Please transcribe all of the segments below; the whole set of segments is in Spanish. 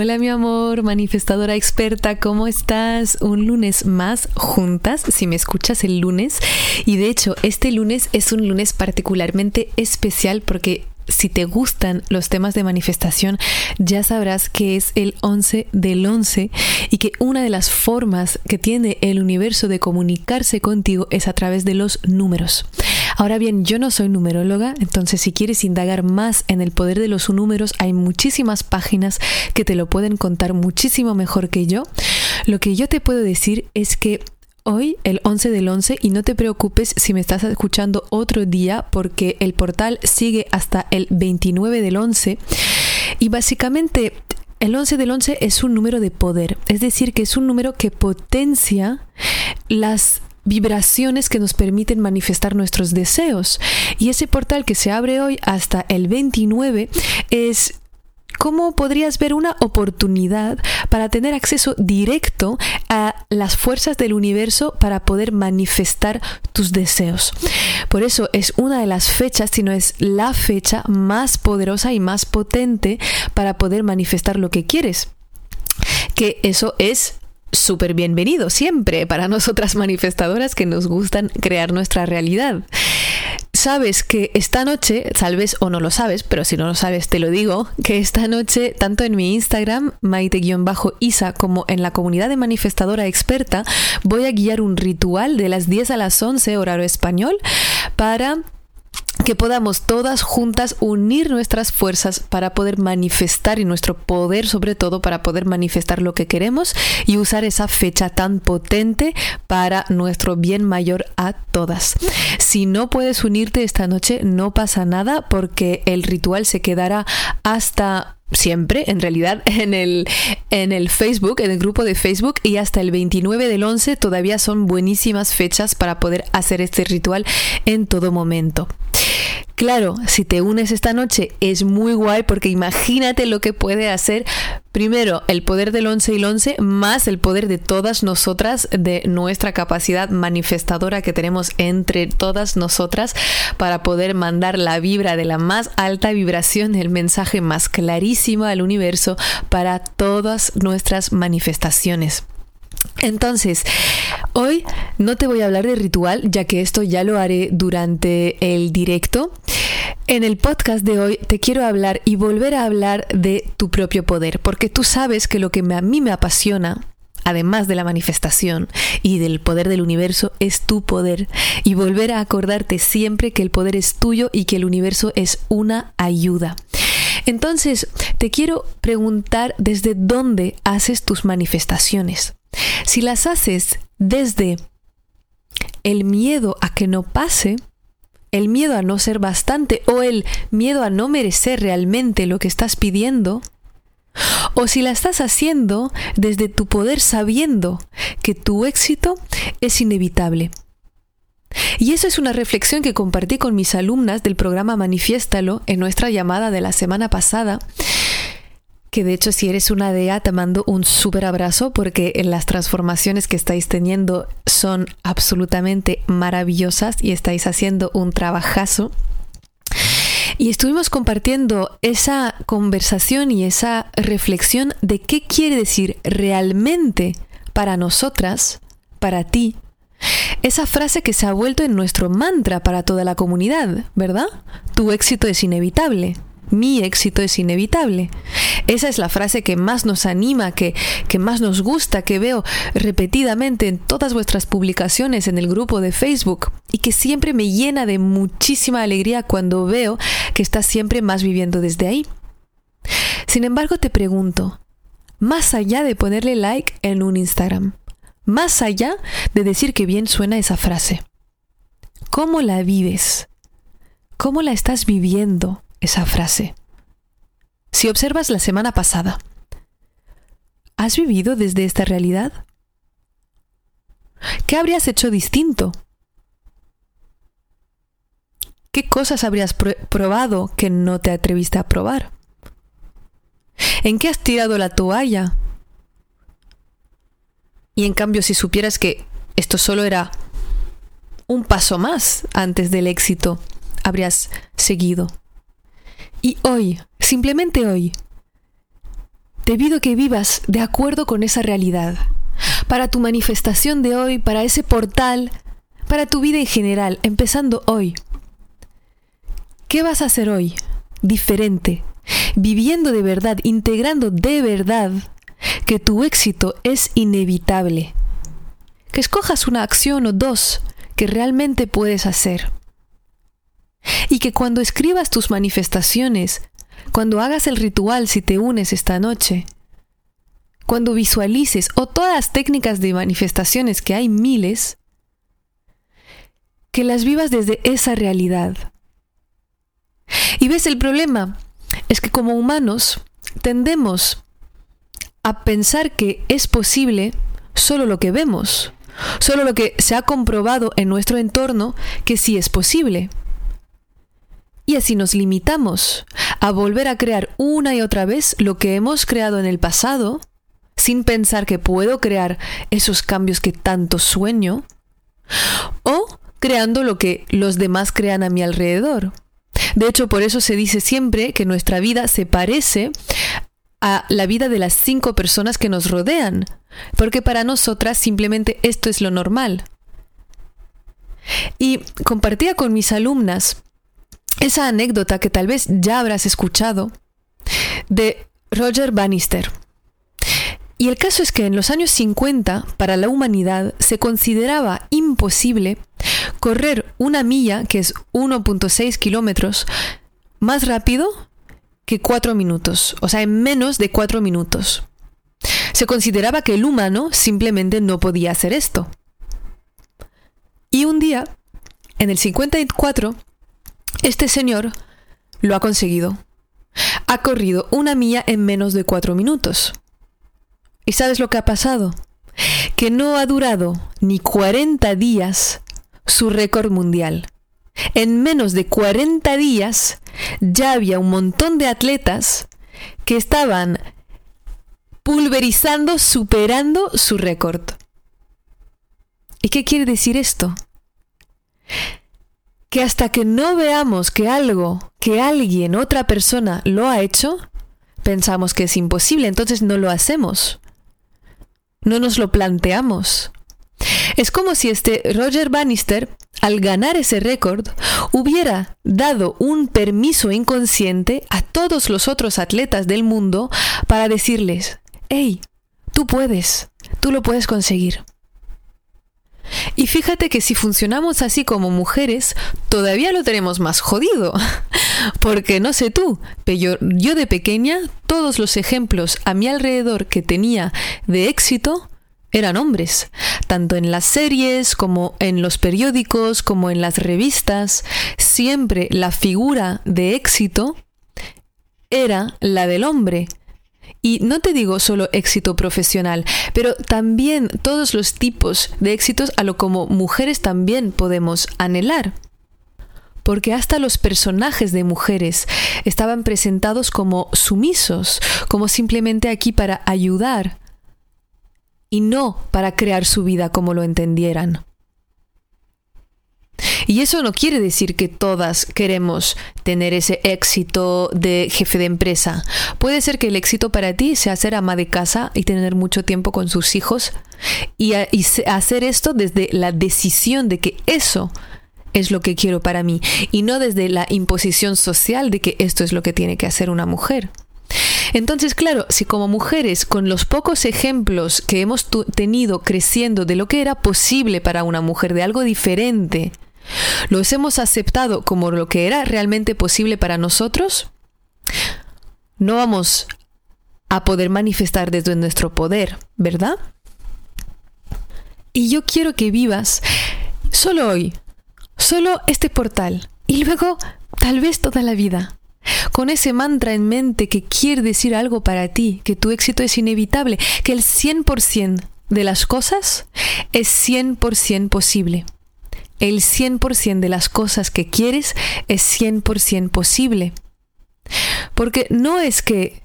Hola mi amor, manifestadora experta, ¿cómo estás? Un lunes más juntas, si me escuchas el lunes. Y de hecho, este lunes es un lunes particularmente especial porque si te gustan los temas de manifestación, ya sabrás que es el 11 del 11 y que una de las formas que tiene el universo de comunicarse contigo es a través de los números. Ahora bien, yo no soy numeróloga, entonces si quieres indagar más en el poder de los números, hay muchísimas páginas que te lo pueden contar muchísimo mejor que yo. Lo que yo te puedo decir es que hoy, el 11 del 11, y no te preocupes si me estás escuchando otro día, porque el portal sigue hasta el 29 del 11. Y básicamente el 11 del 11 es un número de poder, es decir, que es un número que potencia las vibraciones que nos permiten manifestar nuestros deseos. Y ese portal que se abre hoy hasta el 29 es ¿Cómo podrías ver una oportunidad para tener acceso directo a las fuerzas del universo para poder manifestar tus deseos? Por eso es una de las fechas, si no es la fecha más poderosa y más potente para poder manifestar lo que quieres. Que eso es súper bienvenido siempre para nosotras manifestadoras que nos gustan crear nuestra realidad. Sabes que esta noche, tal vez o no lo sabes, pero si no lo sabes te lo digo, que esta noche, tanto en mi Instagram, maite-isa, como en la comunidad de manifestadora experta, voy a guiar un ritual de las 10 a las 11 horario español para que podamos todas juntas unir nuestras fuerzas para poder manifestar y nuestro poder sobre todo para poder manifestar lo que queremos y usar esa fecha tan potente para nuestro bien mayor a todas. Si no puedes unirte esta noche no pasa nada porque el ritual se quedará hasta siempre, en realidad, en el, en el Facebook, en el grupo de Facebook, y hasta el 29 del 11 todavía son buenísimas fechas para poder hacer este ritual en todo momento. Claro, si te unes esta noche es muy guay porque imagínate lo que puede hacer primero el poder del 11 y el 11 más el poder de todas nosotras, de nuestra capacidad manifestadora que tenemos entre todas nosotras para poder mandar la vibra de la más alta vibración, el mensaje más clarísimo al universo para todas nuestras manifestaciones. Entonces, hoy no te voy a hablar de ritual, ya que esto ya lo haré durante el directo. En el podcast de hoy te quiero hablar y volver a hablar de tu propio poder, porque tú sabes que lo que a mí me apasiona además de la manifestación y del poder del universo, es tu poder. Y volver a acordarte siempre que el poder es tuyo y que el universo es una ayuda. Entonces, te quiero preguntar desde dónde haces tus manifestaciones. Si las haces desde el miedo a que no pase, el miedo a no ser bastante o el miedo a no merecer realmente lo que estás pidiendo, o si la estás haciendo desde tu poder sabiendo que tu éxito es inevitable. Y eso es una reflexión que compartí con mis alumnas del programa Manifiéstalo en nuestra llamada de la semana pasada que de hecho si eres una DEA te mando un súper abrazo porque las transformaciones que estáis teniendo son absolutamente maravillosas y estáis haciendo un trabajazo. Y estuvimos compartiendo esa conversación y esa reflexión de qué quiere decir realmente para nosotras, para ti, esa frase que se ha vuelto en nuestro mantra para toda la comunidad, ¿verdad? Tu éxito es inevitable mi éxito es inevitable. Esa es la frase que más nos anima, que, que, más nos gusta, que veo repetidamente en todas vuestras publicaciones en el grupo de Facebook y que siempre me llena de muchísima alegría cuando veo que estás siempre más viviendo desde ahí. Sin embargo, te pregunto, más allá de ponerle like en un Instagram, más allá de decir que bien suena esa frase, ¿cómo la vives? ¿Cómo la estás viviendo? Esa frase. Si observas la semana pasada, ¿has vivido desde esta realidad? ¿Qué habrías hecho distinto? ¿Qué cosas habrías probado que no te atreviste a probar? ¿En qué has tirado la toalla? Y en cambio, si supieras que esto solo era un paso más antes del éxito, habrías seguido. Y hoy, simplemente hoy, te pido que vivas de acuerdo con esa realidad. Para tu manifestación de hoy, para ese portal, para tu vida en general, empezando hoy. ¿Qué vas a hacer hoy? Diferente, viviendo de verdad, integrando de verdad que tu éxito es inevitable. Que escojas una acción o dos que realmente puedes hacer. Y que cuando escribas tus manifestaciones, cuando hagas el ritual si te unes esta noche, cuando visualices o todas las técnicas de manifestaciones que hay miles, que las vivas desde esa realidad. Y ves el problema, es que como humanos tendemos a pensar que es posible solo lo que vemos, solo lo que se ha comprobado en nuestro entorno que sí es posible. Y así nos limitamos a volver a crear una y otra vez lo que hemos creado en el pasado, sin pensar que puedo crear esos cambios que tanto sueño, o creando lo que los demás crean a mi alrededor. De hecho, por eso se dice siempre que nuestra vida se parece a la vida de las cinco personas que nos rodean, porque para nosotras simplemente esto es lo normal. Y compartía con mis alumnas esa anécdota que tal vez ya habrás escuchado de Roger Bannister. Y el caso es que en los años 50, para la humanidad, se consideraba imposible correr una milla, que es 1.6 kilómetros, más rápido que 4 minutos, o sea, en menos de 4 minutos. Se consideraba que el humano simplemente no podía hacer esto. Y un día, en el 54, este señor lo ha conseguido. Ha corrido una milla en menos de 4 minutos. ¿Y sabes lo que ha pasado? Que no ha durado ni 40 días su récord mundial. En menos de 40 días ya había un montón de atletas que estaban pulverizando, superando su récord. ¿Y qué quiere decir esto? Que hasta que no veamos que algo, que alguien, otra persona lo ha hecho, pensamos que es imposible, entonces no lo hacemos. No nos lo planteamos. Es como si este Roger Bannister, al ganar ese récord, hubiera dado un permiso inconsciente a todos los otros atletas del mundo para decirles, hey, tú puedes, tú lo puedes conseguir. Y fíjate que si funcionamos así como mujeres, todavía lo tenemos más jodido. Porque no sé tú, pero yo, de pequeña, todos los ejemplos a mi alrededor que tenía de éxito eran hombres, tanto en las series como en los periódicos, como en las revistas, siempre la figura de éxito era la del hombre. Y no te digo solo éxito profesional, pero también todos los tipos de éxitos a lo como mujeres también podemos anhelar. Porque hasta los personajes de mujeres estaban presentados como sumisos, como simplemente aquí para ayudar, y no para crear su vida como lo entendieran. Y eso no quiere decir que todas queremos tener ese éxito de jefe de empresa. Puede ser que el éxito para ti sea ser ama de casa y tener mucho tiempo con sus hijos y, y hacer esto desde la decisión de que eso es lo que quiero para mí y no desde la imposición social de que esto es lo que tiene que hacer una mujer. Entonces, claro, si como mujeres, con los pocos ejemplos que hemos tenido creciendo de lo que era posible para una mujer, de algo diferente, los hemos aceptado como lo que era realmente posible para nosotros, no vamos a poder manifestar desde nuestro poder, ¿verdad? Y yo quiero que vivas solo hoy, solo este portal, y luego tal vez toda la vida con ese mantra en mente que quiere decir algo para ti, que tu éxito es inevitable, que el 100% de las cosas es 100% posible. El 100% de las cosas que quieres es 100% posible. Porque no es que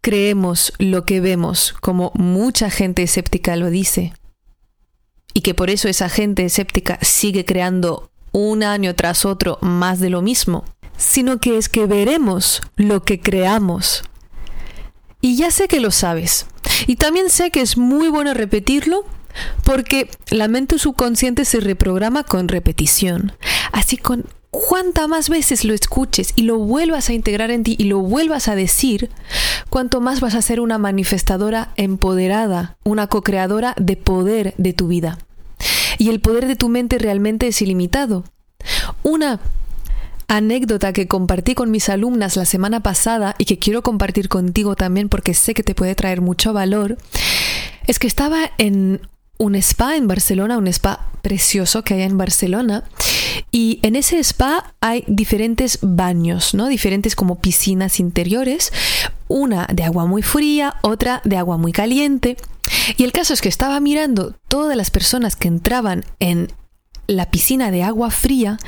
creemos lo que vemos, como mucha gente escéptica lo dice, y que por eso esa gente escéptica sigue creando un año tras otro más de lo mismo, sino que es que veremos lo que creamos. Y ya sé que lo sabes. Y también sé que es muy bueno repetirlo porque la mente subconsciente se reprograma con repetición. Así con cuanta más veces lo escuches y lo vuelvas a integrar en ti y lo vuelvas a decir, cuanto más vas a ser una manifestadora empoderada, una co-creadora de poder de tu vida. Y el poder de tu mente realmente es ilimitado. Una anécdota que compartí con mis alumnas la semana pasada y que quiero compartir contigo también porque sé que te puede traer mucho valor, es que estaba en un spa en Barcelona, un spa precioso que hay en Barcelona. Y en ese spa hay diferentes baños, ¿no? Diferentes como piscinas interiores, una de agua muy fría, otra de agua muy caliente. Y el caso es que estaba mirando todas las personas que entraban en la piscina de agua fría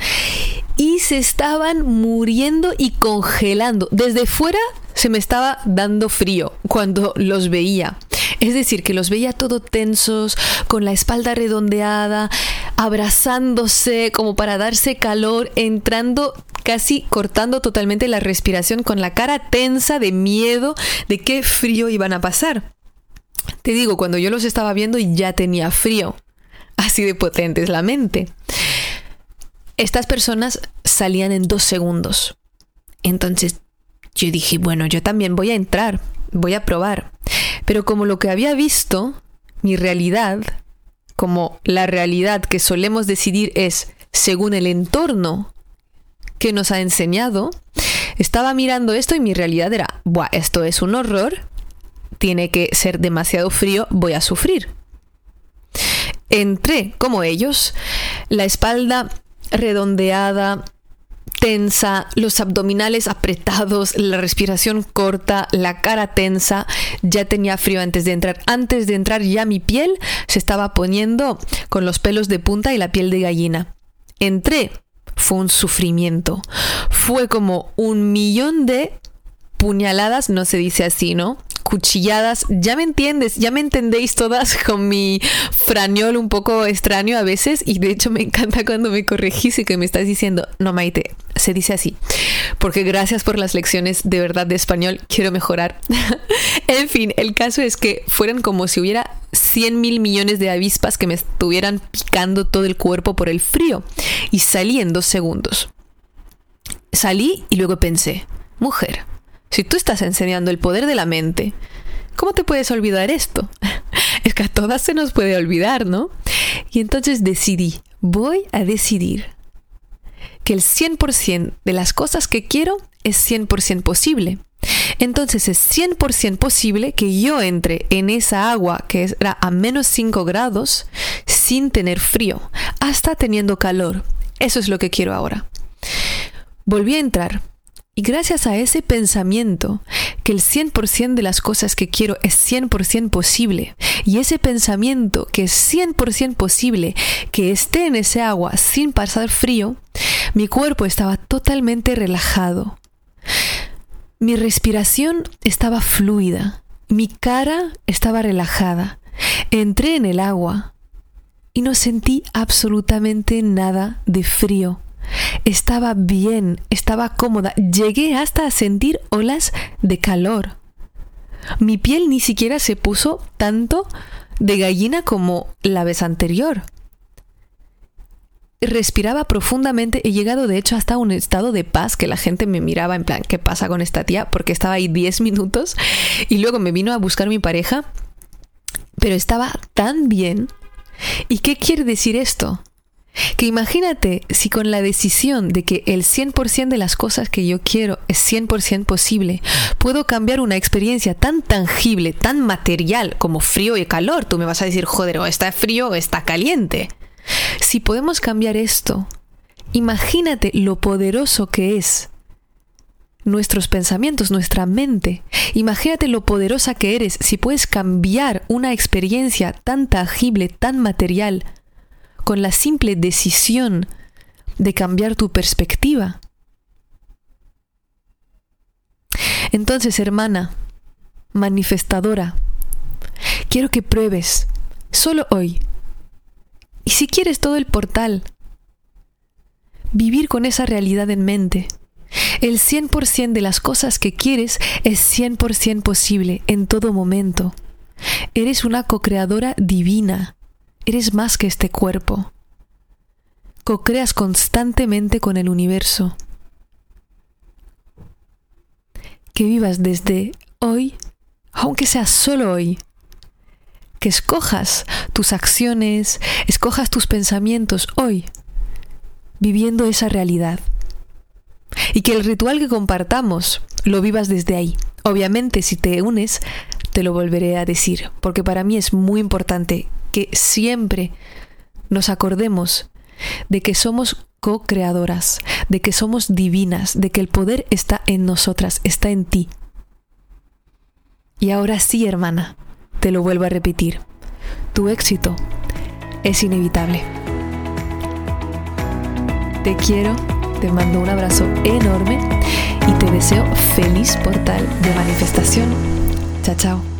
y se estaban muriendo y congelando. Desde fuera se me estaba dando frío cuando los veía. Es decir, que los veía todo tensos, con la espalda redondeada, abrazándose como para darse calor, entrando casi cortando totalmente la respiración con la cara tensa de miedo de qué frío iban a pasar. Te digo, cuando yo los estaba viendo ya tenía frío. Así de potente es la mente. Estas personas salían en dos segundos. Entonces yo dije, bueno, yo también voy a entrar, voy a probar. Pero como lo que había visto, mi realidad, como la realidad que solemos decidir es según el entorno que nos ha enseñado, estaba mirando esto y mi realidad era, Buah, esto es un horror, tiene que ser demasiado frío, voy a sufrir. Entré como ellos, la espalda redondeada, tensa, los abdominales apretados, la respiración corta, la cara tensa. Ya tenía frío antes de entrar. Antes de entrar ya mi piel se estaba poniendo con los pelos de punta y la piel de gallina. Entré. Fue un sufrimiento. Fue como un millón de puñaladas, no se dice así, ¿no? Cuchilladas. Ya me entiendes, ya me entendéis todas con mi frañol un poco extraño a veces y de hecho me encanta cuando me corregís y que me estás diciendo, no Maite, se dice así. Porque gracias por las lecciones de verdad de español, quiero mejorar. en fin, el caso es que fueran como si hubiera 100 mil millones de avispas que me estuvieran picando todo el cuerpo por el frío y salí en dos segundos. Salí y luego pensé, mujer, si tú estás enseñando el poder de la mente, ¿cómo te puedes olvidar esto? es que a todas se nos puede olvidar, ¿no? Y entonces decidí, voy a decidir que el 100% de las cosas que quiero es 100% posible. Entonces es 100% posible que yo entre en esa agua que era a menos 5 grados sin tener frío, hasta teniendo calor. Eso es lo que quiero ahora. Volví a entrar y gracias a ese pensamiento, que el 100% de las cosas que quiero es 100% posible, y ese pensamiento que es 100% posible que esté en ese agua sin pasar frío, mi cuerpo estaba totalmente relajado. Mi respiración estaba fluida, mi cara estaba relajada. Entré en el agua y no sentí absolutamente nada de frío estaba bien, estaba cómoda. Llegué hasta a sentir olas de calor. Mi piel ni siquiera se puso tanto de gallina como la vez anterior. Respiraba profundamente, he llegado de hecho hasta un estado de paz que la gente me miraba en plan, ¿qué pasa con esta tía? Porque estaba ahí 10 minutos y luego me vino a buscar mi pareja, pero estaba tan bien. ¿Y qué quiere decir esto? Que imagínate si con la decisión de que el 100% de las cosas que yo quiero es 100% posible, puedo cambiar una experiencia tan tangible, tan material como frío y calor. Tú me vas a decir, joder, o está frío o está caliente. Si podemos cambiar esto, imagínate lo poderoso que es nuestros pensamientos, nuestra mente. Imagínate lo poderosa que eres si puedes cambiar una experiencia tan tangible, tan material, con la simple decisión de cambiar tu perspectiva. Entonces, hermana, manifestadora, quiero que pruebes, solo hoy, y si quieres todo el portal, vivir con esa realidad en mente. El 100% de las cosas que quieres es 100% posible en todo momento. Eres una co-creadora divina. Eres más que este cuerpo. Co-creas constantemente con el universo. Que vivas desde hoy, aunque sea solo hoy. Que escojas tus acciones, escojas tus pensamientos hoy, viviendo esa realidad. Y que el ritual que compartamos lo vivas desde ahí. Obviamente, si te unes, te lo volveré a decir, porque para mí es muy importante que siempre nos acordemos de que somos co-creadoras, de que somos divinas, de que el poder está en nosotras, está en ti. Y ahora sí, hermana, te lo vuelvo a repetir, tu éxito es inevitable. Te quiero te mando un abrazo enorme y te deseo feliz portal de manifestación. Chao, chao.